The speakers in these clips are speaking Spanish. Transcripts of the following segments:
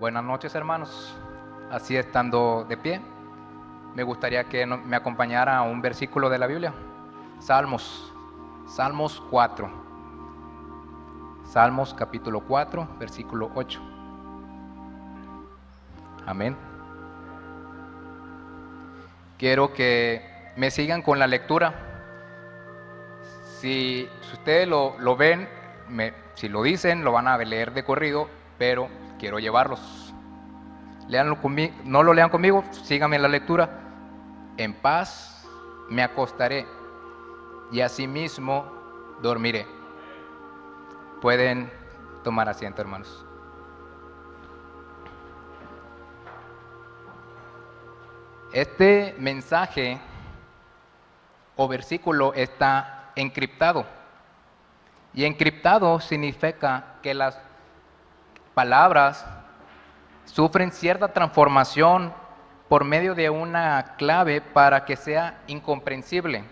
Buenas noches hermanos. Así estando de pie, me gustaría que me acompañara a un versículo de la Biblia. Salmos, Salmos 4. Salmos capítulo 4, versículo 8. Amén. Quiero que me sigan con la lectura. Si, ustedes lo, ven, si lo dicen, lo van a leer de corrido, pero quiero llevarlos. Leanlo conmigo, no lo lean conmigo, síganme la lectura. En paz me acostaré y asimismo dormiré. Pueden tomar asiento, hermanos. Este mensaje o versículo está encriptado. Y encriptado significa que las palabras sufren cierta transformación por medio de una clave para que sea incomprensible,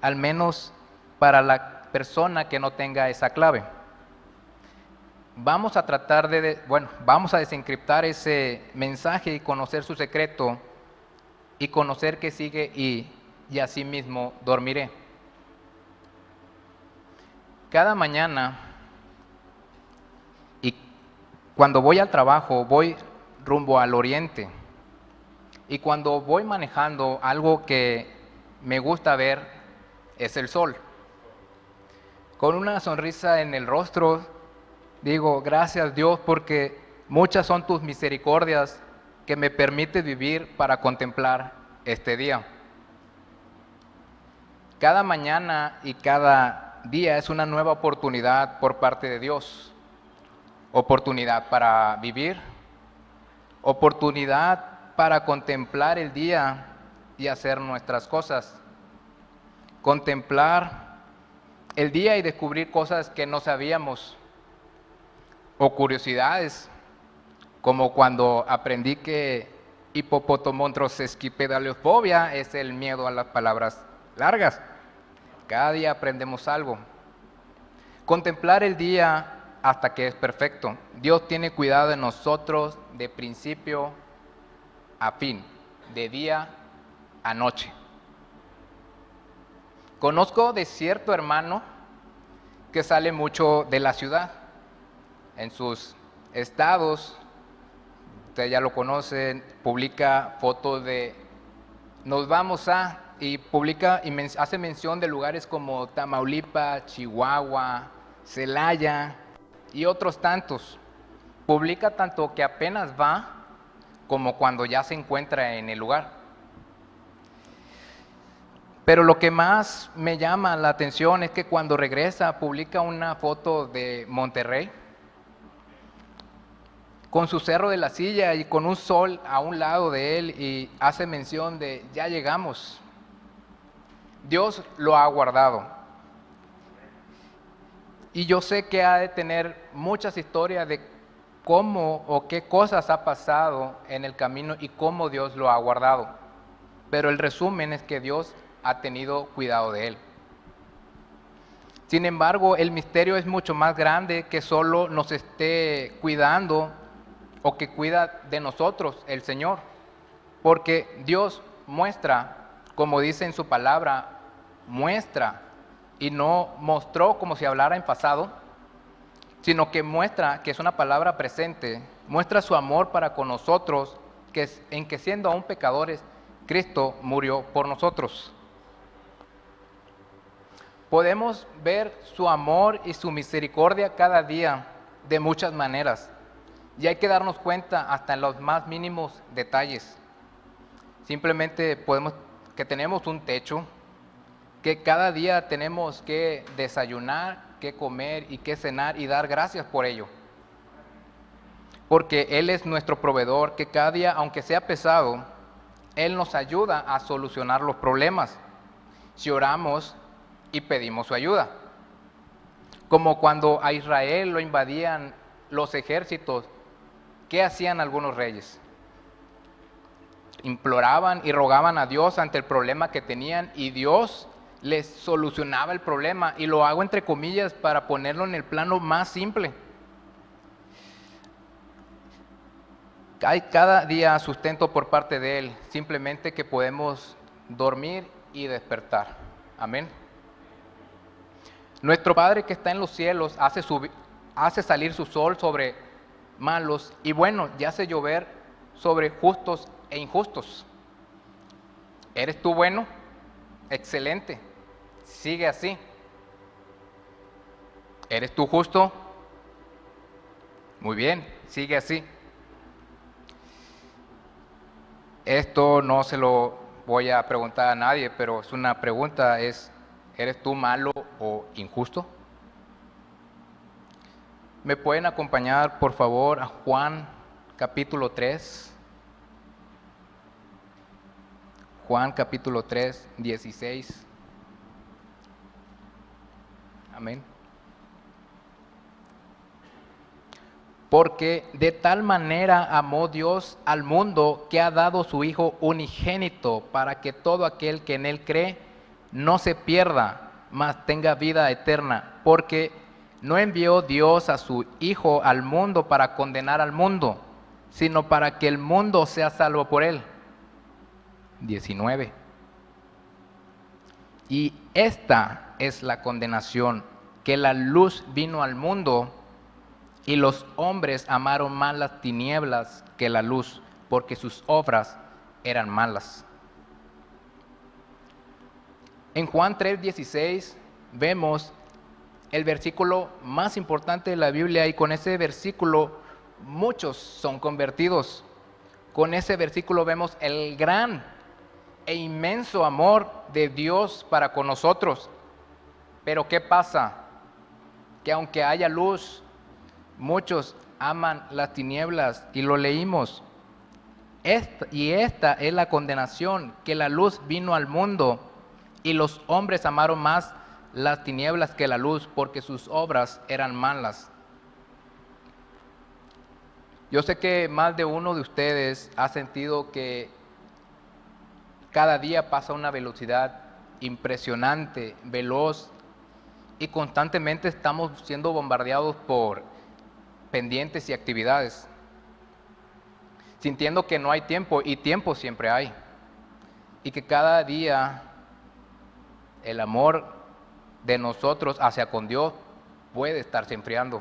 al menos para la persona que no tenga esa clave. Vamos a tratar de, bueno, vamos a desencriptar ese mensaje y conocer su secreto y conocer que sigue y, y así mismo dormiré. Cada mañana cuando voy al trabajo, voy rumbo al oriente. Y cuando voy manejando, algo que me gusta ver es el sol. Con una sonrisa en el rostro, digo, gracias Dios porque muchas son tus misericordias que me permite vivir para contemplar este día. Cada mañana y cada día es una nueva oportunidad por parte de Dios oportunidad para vivir, oportunidad para contemplar el día y hacer nuestras cosas, contemplar el día y descubrir cosas que no sabíamos, o curiosidades, como cuando aprendí que hipopotomontrosesquipedaliofobia es el miedo a las palabras largas. Cada día aprendemos algo. Contemplar el día hasta que es perfecto. Dios tiene cuidado de nosotros de principio a fin, de día a noche. Conozco de cierto hermano que sale mucho de la ciudad. En sus estados, ustedes ya lo conocen, publica fotos de nos vamos a y publica y hace mención de lugares como Tamaulipas, Chihuahua, Celaya, y otros tantos. Publica tanto que apenas va como cuando ya se encuentra en el lugar. Pero lo que más me llama la atención es que cuando regresa publica una foto de Monterrey con su cerro de la silla y con un sol a un lado de él y hace mención de ya llegamos. Dios lo ha guardado. Y yo sé que ha de tener muchas historias de cómo o qué cosas ha pasado en el camino y cómo Dios lo ha guardado. Pero el resumen es que Dios ha tenido cuidado de él. Sin embargo, el misterio es mucho más grande que solo nos esté cuidando o que cuida de nosotros el Señor. Porque Dios muestra, como dice en su palabra, muestra y no mostró como si hablara en pasado, sino que muestra que es una palabra presente, muestra su amor para con nosotros, que en que siendo aún pecadores, Cristo murió por nosotros. Podemos ver su amor y su misericordia cada día de muchas maneras, y hay que darnos cuenta hasta en los más mínimos detalles. Simplemente podemos que tenemos un techo, que cada día tenemos que desayunar, que comer y que cenar y dar gracias por ello. Porque Él es nuestro proveedor, que cada día, aunque sea pesado, Él nos ayuda a solucionar los problemas si oramos y pedimos su ayuda. Como cuando a Israel lo invadían los ejércitos, ¿qué hacían algunos reyes? Imploraban y rogaban a Dios ante el problema que tenían y Dios les solucionaba el problema. Y lo hago entre comillas para ponerlo en el plano más simple. hay cada día sustento por parte de Él, simplemente que podemos dormir y despertar. Amén. Nuestro Padre que está en los cielos hace, hace salir su sol sobre malos y buenos y hace llover sobre justos e injustos. ¿Eres tú bueno? Excelente. Sigue así. ¿Eres tú justo? Muy bien, sigue así. Esto no se lo voy a preguntar a nadie, pero es una pregunta, es, ¿eres tú malo o injusto? ¿Me pueden acompañar, por favor, a Juan capítulo 3? Juan capítulo 3, 16. Amén. Porque de tal manera amó Dios al mundo que ha dado su Hijo unigénito para que todo aquel que en Él cree no se pierda, mas tenga vida eterna. Porque no envió Dios a su Hijo al mundo para condenar al mundo, sino para que el mundo sea salvo por Él. 19. Y esta es la condenación, que la luz vino al mundo y los hombres amaron más las tinieblas que la luz, porque sus obras eran malas. En Juan 3:16 vemos el versículo más importante de la Biblia y con ese versículo muchos son convertidos. Con ese versículo vemos el gran e inmenso amor de Dios para con nosotros. Pero ¿qué pasa? Que aunque haya luz, Muchos aman las tinieblas y lo leímos. y esta es la condenación, que la luz vino al mundo y los hombres amaron más las tinieblas que la luz porque sus obras eran malas. Yo sé que más de uno de ustedes ha sentido que cada día pasa una velocidad impresionante, veloz, y constantemente estamos siendo bombardeados por pendientes y actividades, sintiendo que no hay tiempo y tiempo siempre hay, y que cada día el amor de nosotros hacia con Dios puede estarse enfriando.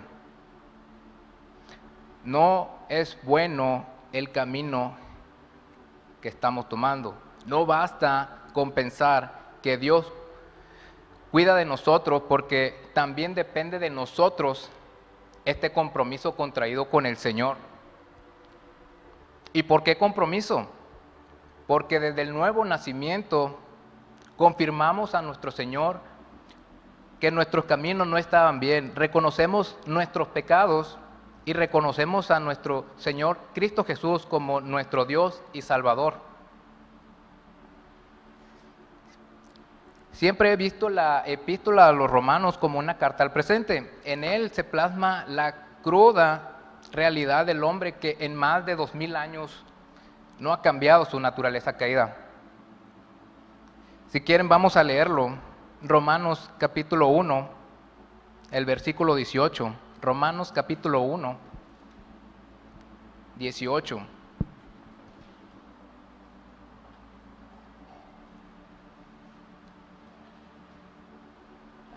No es bueno el camino que estamos tomando. No basta con pensar que Dios cuida de nosotros porque también depende de nosotros este compromiso contraído con el Señor. ¿Y por qué compromiso? Porque desde el nuevo nacimiento confirmamos a nuestro Señor que nuestros caminos no estaban bien, reconocemos nuestros pecados y reconocemos a nuestro Señor Cristo Jesús como nuestro Dios y Salvador. Siempre he visto la epístola a los romanos como una carta al presente. En él se plasma la cruda realidad del hombre que en más de dos mil años no ha cambiado su naturaleza caída. Si quieren, vamos a leerlo. Romanos capítulo 1, el versículo 18. Romanos capítulo 1, 18.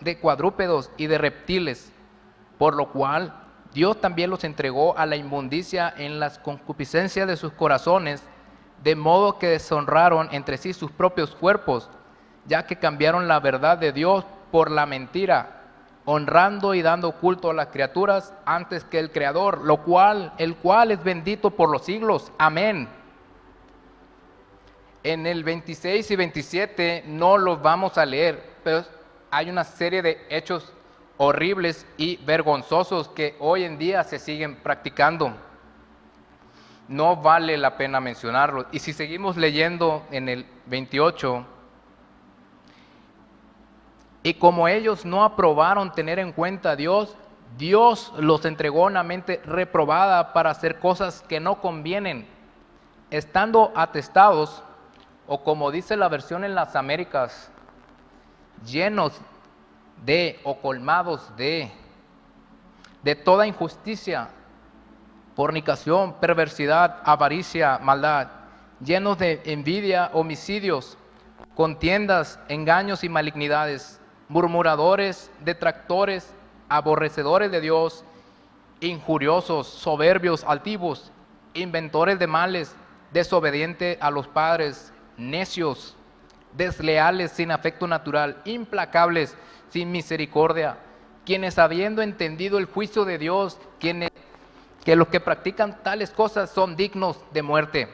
de cuadrúpedos y de reptiles, por lo cual Dios también los entregó a la inmundicia en las concupiscencias de sus corazones, de modo que deshonraron entre sí sus propios cuerpos, ya que cambiaron la verdad de Dios por la mentira, honrando y dando culto a las criaturas antes que el Creador, lo cual, el cual es bendito por los siglos. Amén. En el 26 y 27 no los vamos a leer, pero hay una serie de hechos horribles y vergonzosos que hoy en día se siguen practicando. No vale la pena mencionarlos. Y si seguimos leyendo en el 28, y como ellos no aprobaron tener en cuenta a Dios, Dios los entregó una mente reprobada para hacer cosas que no convienen, estando atestados, o como dice la versión en las Américas, llenos de o colmados de, de toda injusticia, fornicación, perversidad, avaricia, maldad, llenos de envidia, homicidios, contiendas, engaños y malignidades murmuradores, detractores, aborrecedores de Dios, injuriosos, soberbios, altivos, inventores de males, desobedientes a los padres, necios, desleales, sin afecto natural, implacables, sin misericordia, quienes habiendo entendido el juicio de Dios, quienes que los que practican tales cosas son dignos de muerte.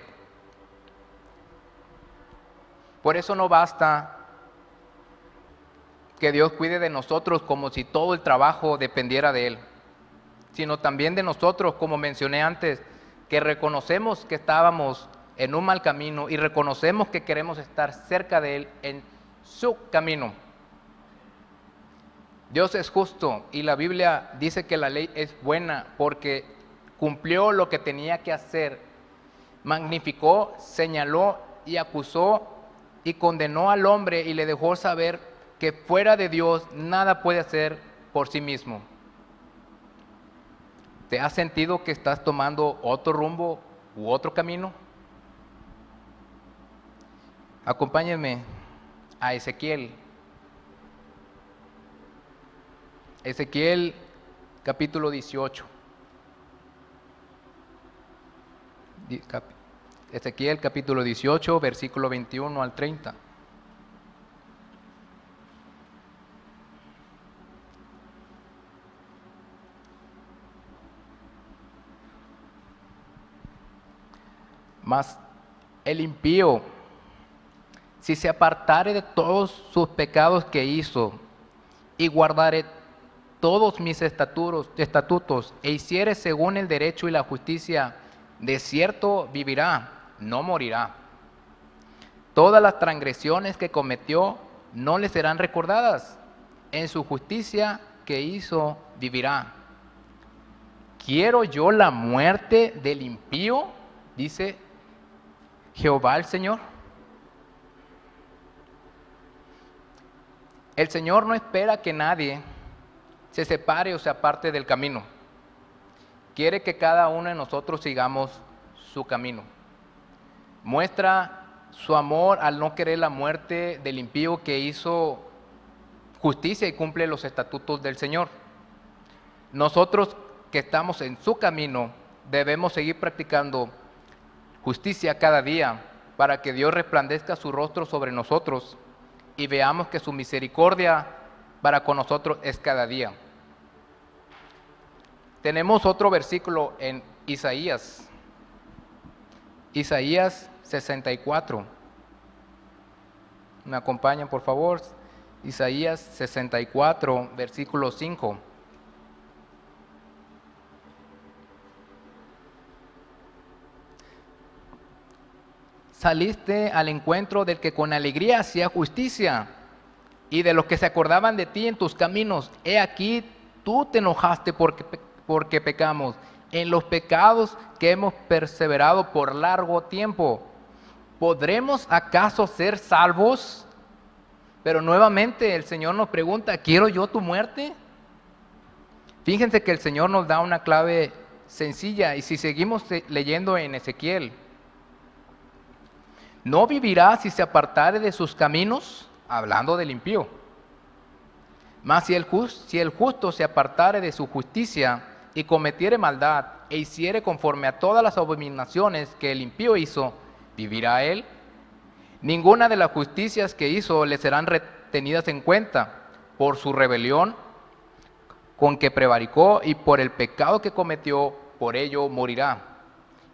Por eso no basta que Dios cuide de nosotros como si todo el trabajo dependiera de Él, sino también de nosotros, como mencioné antes, que reconocemos que estábamos en un mal camino y reconocemos que queremos estar cerca de Él en su camino. Dios es justo y la Biblia dice que la ley es buena porque cumplió lo que tenía que hacer, magnificó, señaló y acusó y condenó al hombre y le dejó saber que fuera de Dios nada puede hacer por sí mismo. ¿Te has sentido que estás tomando otro rumbo u otro camino? Acompáñenme a Ezequiel. Ezequiel capítulo 18. Ezequiel capítulo 18, versículo 21 al 30. Mas el impío, si se apartare de todos sus pecados que hizo y guardare todos mis estatutos, estatutos e hiciere según el derecho y la justicia, de cierto vivirá, no morirá. Todas las transgresiones que cometió no le serán recordadas. En su justicia que hizo vivirá. ¿Quiero yo la muerte del impío? Dice Jehová el Señor. El Señor no espera que nadie se separe o se aparte del camino. Quiere que cada uno de nosotros sigamos su camino. Muestra su amor al no querer la muerte del impío que hizo justicia y cumple los estatutos del Señor. Nosotros que estamos en su camino debemos seguir practicando justicia cada día, para que Dios resplandezca su rostro sobre nosotros y veamos que su misericordia para con nosotros es cada día. Tenemos otro versículo en Isaías, Isaías 64. ¿Me acompañan, por favor? Isaías 64, versículo 5. Saliste al encuentro del que con alegría hacía justicia y de los que se acordaban de ti en tus caminos. He aquí, tú te enojaste porque, porque pecamos, en los pecados que hemos perseverado por largo tiempo. ¿Podremos acaso ser salvos? Pero nuevamente el Señor nos pregunta, ¿quiero yo tu muerte? Fíjense que el Señor nos da una clave sencilla y si seguimos leyendo en Ezequiel, no vivirá si se apartare de sus caminos, hablando del impío. Mas si el, si el justo se apartare de su justicia y cometiere maldad e hiciere conforme a todas las abominaciones que el impío hizo, ¿vivirá él? Ninguna de las justicias que hizo le serán retenidas en cuenta por su rebelión con que prevaricó y por el pecado que cometió, por ello morirá.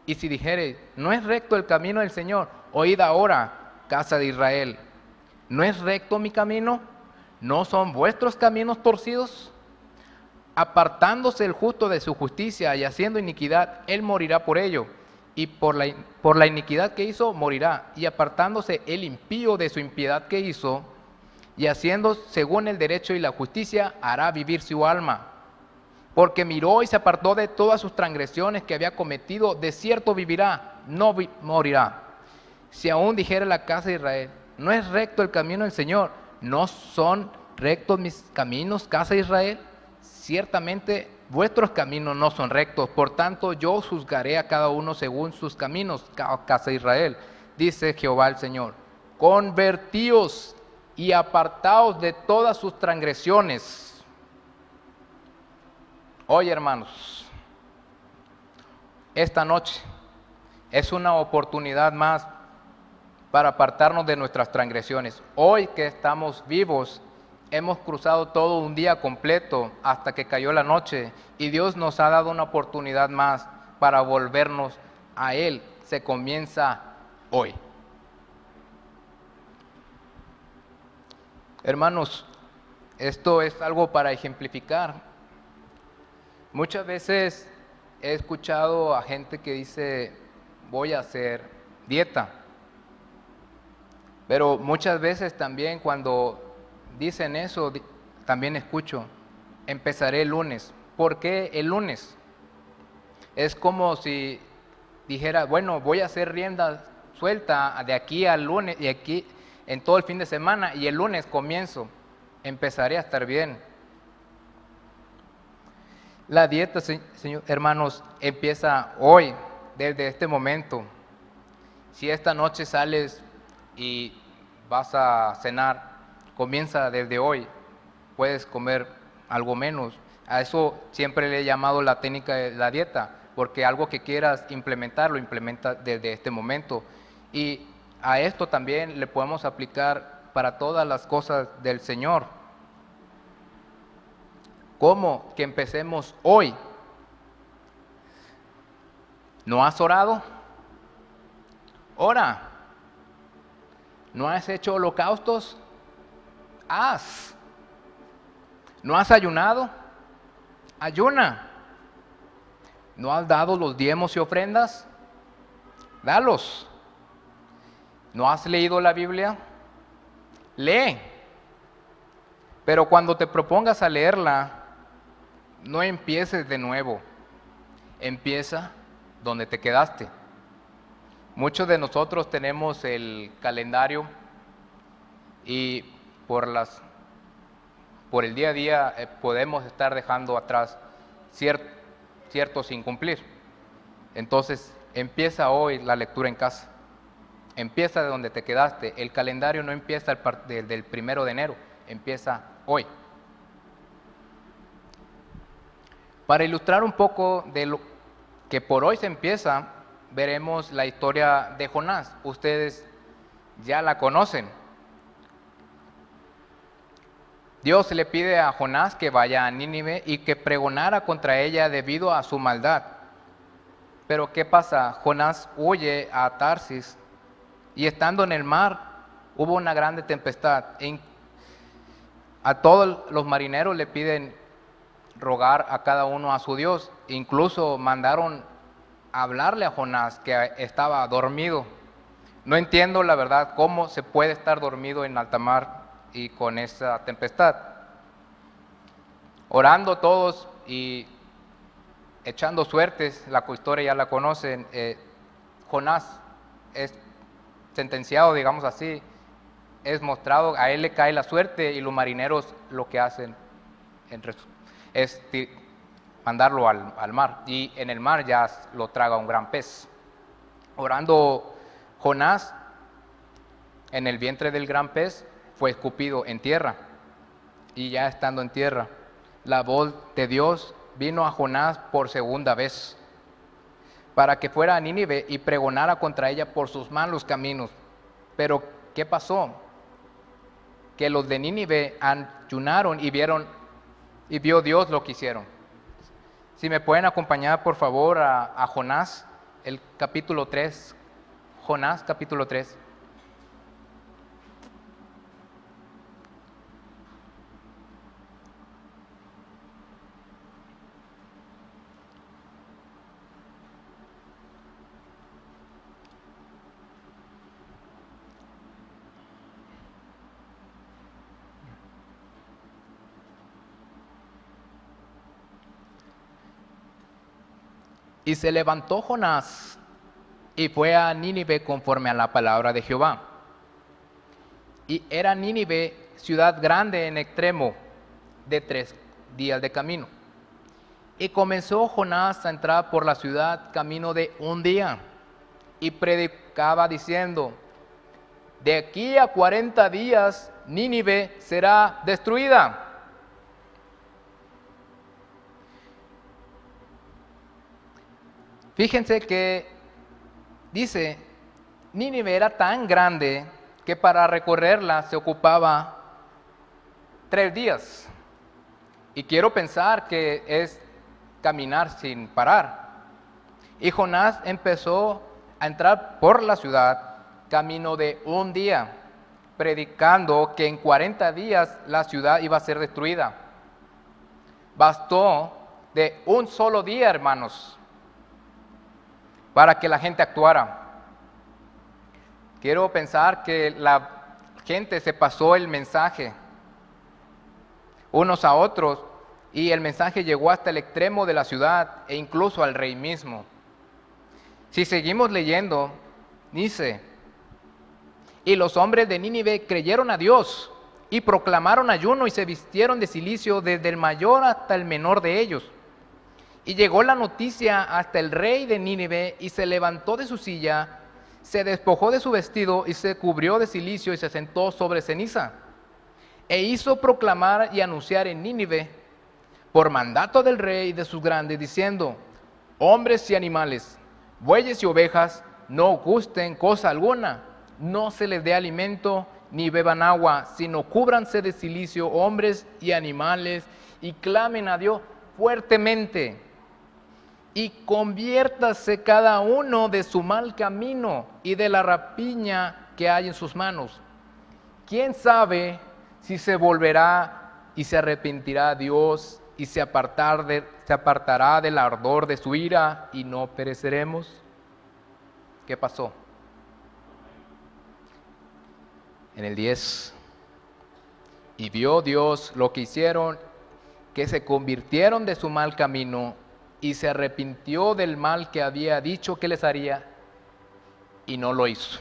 Y si dijere, no es recto el camino del Señor, oíd ahora, casa de Israel, ¿no es recto mi camino? ¿No son vuestros caminos torcidos? Apartándose el justo de su justicia y haciendo iniquidad, él morirá por ello. Y por la, por la iniquidad que hizo, morirá. Y apartándose el impío de su impiedad que hizo, y haciendo según el derecho y la justicia, hará vivir su alma. Porque miró y se apartó de todas sus transgresiones que había cometido, de cierto vivirá, no morirá. Si aún dijera la casa de Israel, no es recto el camino del Señor, no son rectos mis caminos, casa de Israel, ciertamente vuestros caminos no son rectos, por tanto yo juzgaré a cada uno según sus caminos, casa de Israel, dice Jehová el Señor. Convertíos y apartaos de todas sus transgresiones. Hoy, hermanos, esta noche es una oportunidad más para apartarnos de nuestras transgresiones. Hoy que estamos vivos, hemos cruzado todo un día completo hasta que cayó la noche y Dios nos ha dado una oportunidad más para volvernos a Él. Se comienza hoy. Hermanos, esto es algo para ejemplificar. Muchas veces he escuchado a gente que dice, voy a hacer dieta. Pero muchas veces también cuando dicen eso, también escucho, empezaré el lunes. ¿Por qué el lunes? Es como si dijera, bueno, voy a hacer rienda suelta de aquí al lunes y aquí en todo el fin de semana y el lunes comienzo, empezaré a estar bien. La dieta, señor, hermanos, empieza hoy, desde este momento. Si esta noche sales y vas a cenar, comienza desde hoy. Puedes comer algo menos. A eso siempre le he llamado la técnica de la dieta, porque algo que quieras implementar, lo implementa desde este momento. Y a esto también le podemos aplicar para todas las cosas del Señor. ¿Cómo? Que empecemos hoy. ¿No has orado? Ora. ¿No has hecho holocaustos? Haz. ¿No has ayunado? Ayuna. ¿No has dado los diezmos y ofrendas? Dalos. ¿No has leído la Biblia? Lee. Pero cuando te propongas a leerla, no empieces de nuevo. Empieza donde te quedaste. Muchos de nosotros tenemos el calendario y por las por el día a día eh, podemos estar dejando atrás cierto, cierto sin cumplir. Entonces, empieza hoy la lectura en casa. Empieza de donde te quedaste. El calendario no empieza el del primero de enero, empieza hoy. Para ilustrar un poco de lo que por hoy se empieza, veremos la historia de Jonás. Ustedes ya la conocen. Dios le pide a Jonás que vaya a Nínive y que pregonara contra ella debido a su maldad. Pero ¿qué pasa? Jonás huye a Tarsis y estando en el mar hubo una grande tempestad. A todos los marineros le piden rogar a cada uno a su Dios. Incluso mandaron hablarle a Jonás que estaba dormido. No entiendo la verdad cómo se puede estar dormido en alta mar y con esa tempestad. Orando todos y echando suertes, la historia ya la conocen, eh, Jonás es sentenciado, digamos así, es mostrado, a él le cae la suerte y los marineros lo que hacen es mandarlo al, al, mar y en el mar ya lo traga un gran pez. Orando Jonás en el vientre del gran pez, fue escupido en tierra. Y ya estando en tierra, la voz de Dios vino a Jonás por segunda vez. para que fuera a Nínive y pregonara contra ella por sus malos caminos. Pero, ¿qué pasó? Que los de Nínive ayunaron y vieron, y vio Dios lo que hicieron. Si me pueden acompañar, por favor, a, a Jonás, el capítulo 3. Jonás, capítulo 3. Y se levantó Jonás y fue a Nínive conforme a la palabra de Jehová. Y era Nínive ciudad grande en extremo de tres días de camino. Y comenzó Jonás a entrar por la ciudad camino de un día y predicaba diciendo, de aquí a cuarenta días Nínive será destruida. Fíjense que dice, Nínive era tan grande que para recorrerla se ocupaba tres días. Y quiero pensar que es caminar sin parar. Y Jonás empezó a entrar por la ciudad camino de un día, predicando que en 40 días la ciudad iba a ser destruida. Bastó de un solo día, hermanos, para que la gente actuara. Quiero pensar que la gente se pasó el mensaje unos a otros y el mensaje llegó hasta el extremo de la ciudad e incluso al rey mismo. Si seguimos leyendo, dice, y los hombres de Nínive creyeron a Dios y proclamaron ayuno y se vistieron de silicio desde el mayor hasta el menor de ellos. Y llegó la noticia hasta el rey de Nínive y se levantó de su silla, se despojó de su vestido y se cubrió de silicio y se sentó sobre ceniza. E hizo proclamar y anunciar en Nínive, por mandato del rey y de sus grandes, diciendo, hombres y animales, bueyes y ovejas, no gusten cosa alguna, no se les dé alimento ni beban agua, sino cúbranse de silicio hombres y animales y clamen a Dios fuertemente y conviértase cada uno de su mal camino y de la rapiña que hay en sus manos. ¿Quién sabe si se volverá y se arrepentirá Dios y se, de, se apartará del ardor de su ira y no pereceremos? ¿Qué pasó? En el 10. Y vio Dios lo que hicieron, que se convirtieron de su mal camino y se arrepintió del mal que había dicho que les haría y no lo hizo.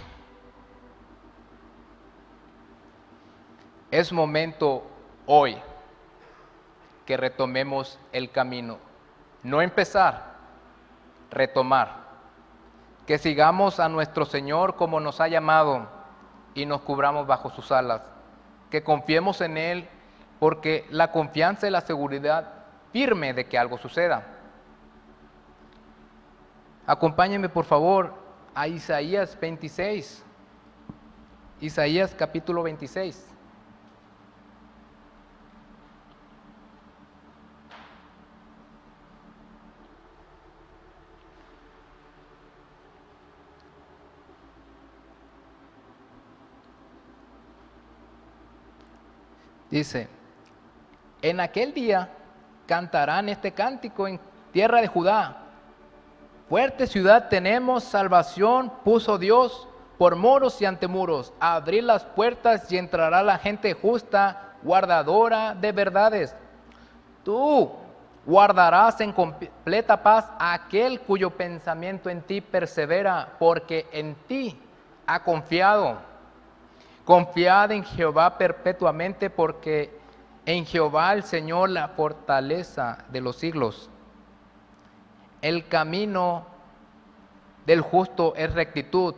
Es momento hoy que retomemos el camino. No empezar, retomar. Que sigamos a nuestro Señor como nos ha llamado y nos cubramos bajo sus alas. Que confiemos en Él porque la confianza y la seguridad firme de que algo suceda. Acompáñenme por favor a Isaías 26. Isaías capítulo 26. Dice, en aquel día cantarán este cántico en tierra de Judá Fuerte ciudad tenemos, salvación puso Dios por muros y antemuros. Abrir las puertas y entrará la gente justa, guardadora de verdades. Tú guardarás en completa paz aquel cuyo pensamiento en ti persevera, porque en ti ha confiado. Confiad en Jehová perpetuamente, porque en Jehová el Señor la fortaleza de los siglos. El camino del justo es rectitud.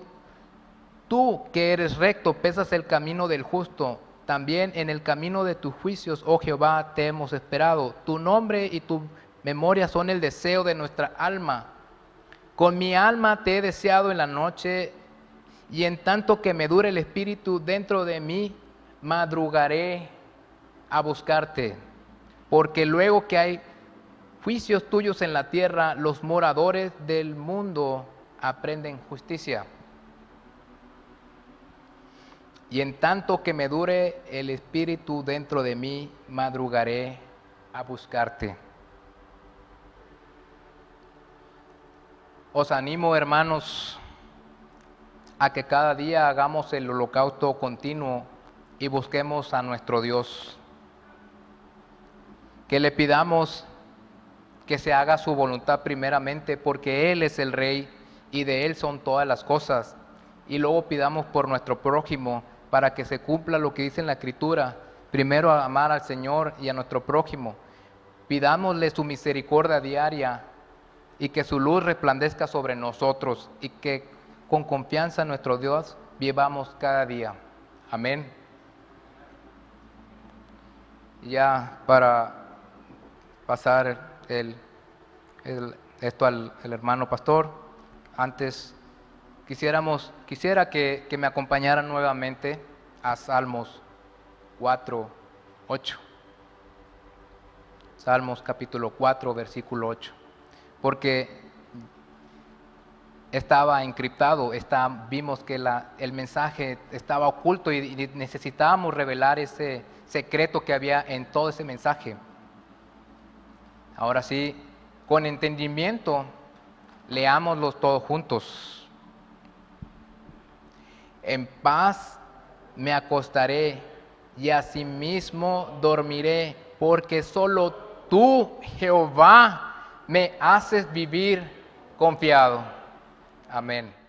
Tú que eres recto, pesas el camino del justo. También en el camino de tus juicios, oh Jehová, te hemos esperado. Tu nombre y tu memoria son el deseo de nuestra alma. Con mi alma te he deseado en la noche, y en tanto que me dure el espíritu dentro de mí, madrugaré a buscarte. Porque luego que hay juicios tuyos en la tierra, los moradores del mundo aprenden justicia. Y en tanto que me dure el espíritu dentro de mí, madrugaré a buscarte. Os animo, hermanos, a que cada día hagamos el holocausto continuo y busquemos a nuestro Dios. Que le pidamos que se haga su voluntad primeramente, porque Él es el Rey y de Él son todas las cosas. Y luego pidamos por nuestro prójimo para que se cumpla lo que dice en la Escritura. Primero amar al Señor y a nuestro prójimo. Pidámosle su misericordia diaria y que su luz resplandezca sobre nosotros y que con confianza nuestro Dios vivamos cada día. Amén. Ya para pasar el, esto al hermano pastor, antes Quisiéramos, quisiera que, me acompañaran nuevamente a Salmos 4, 8. Salmos capítulo 4, versículo 8. Porque estaba encriptado, está, vimos que la, el mensaje estaba oculto y necesitábamos revelar ese secreto que había en todo ese mensaje. Ahora sí, con entendimiento, leámoslos todos juntos. En paz me acostaré y asimismo dormiré, porque solo tú, Jehová, me haces vivir confiado. Amén.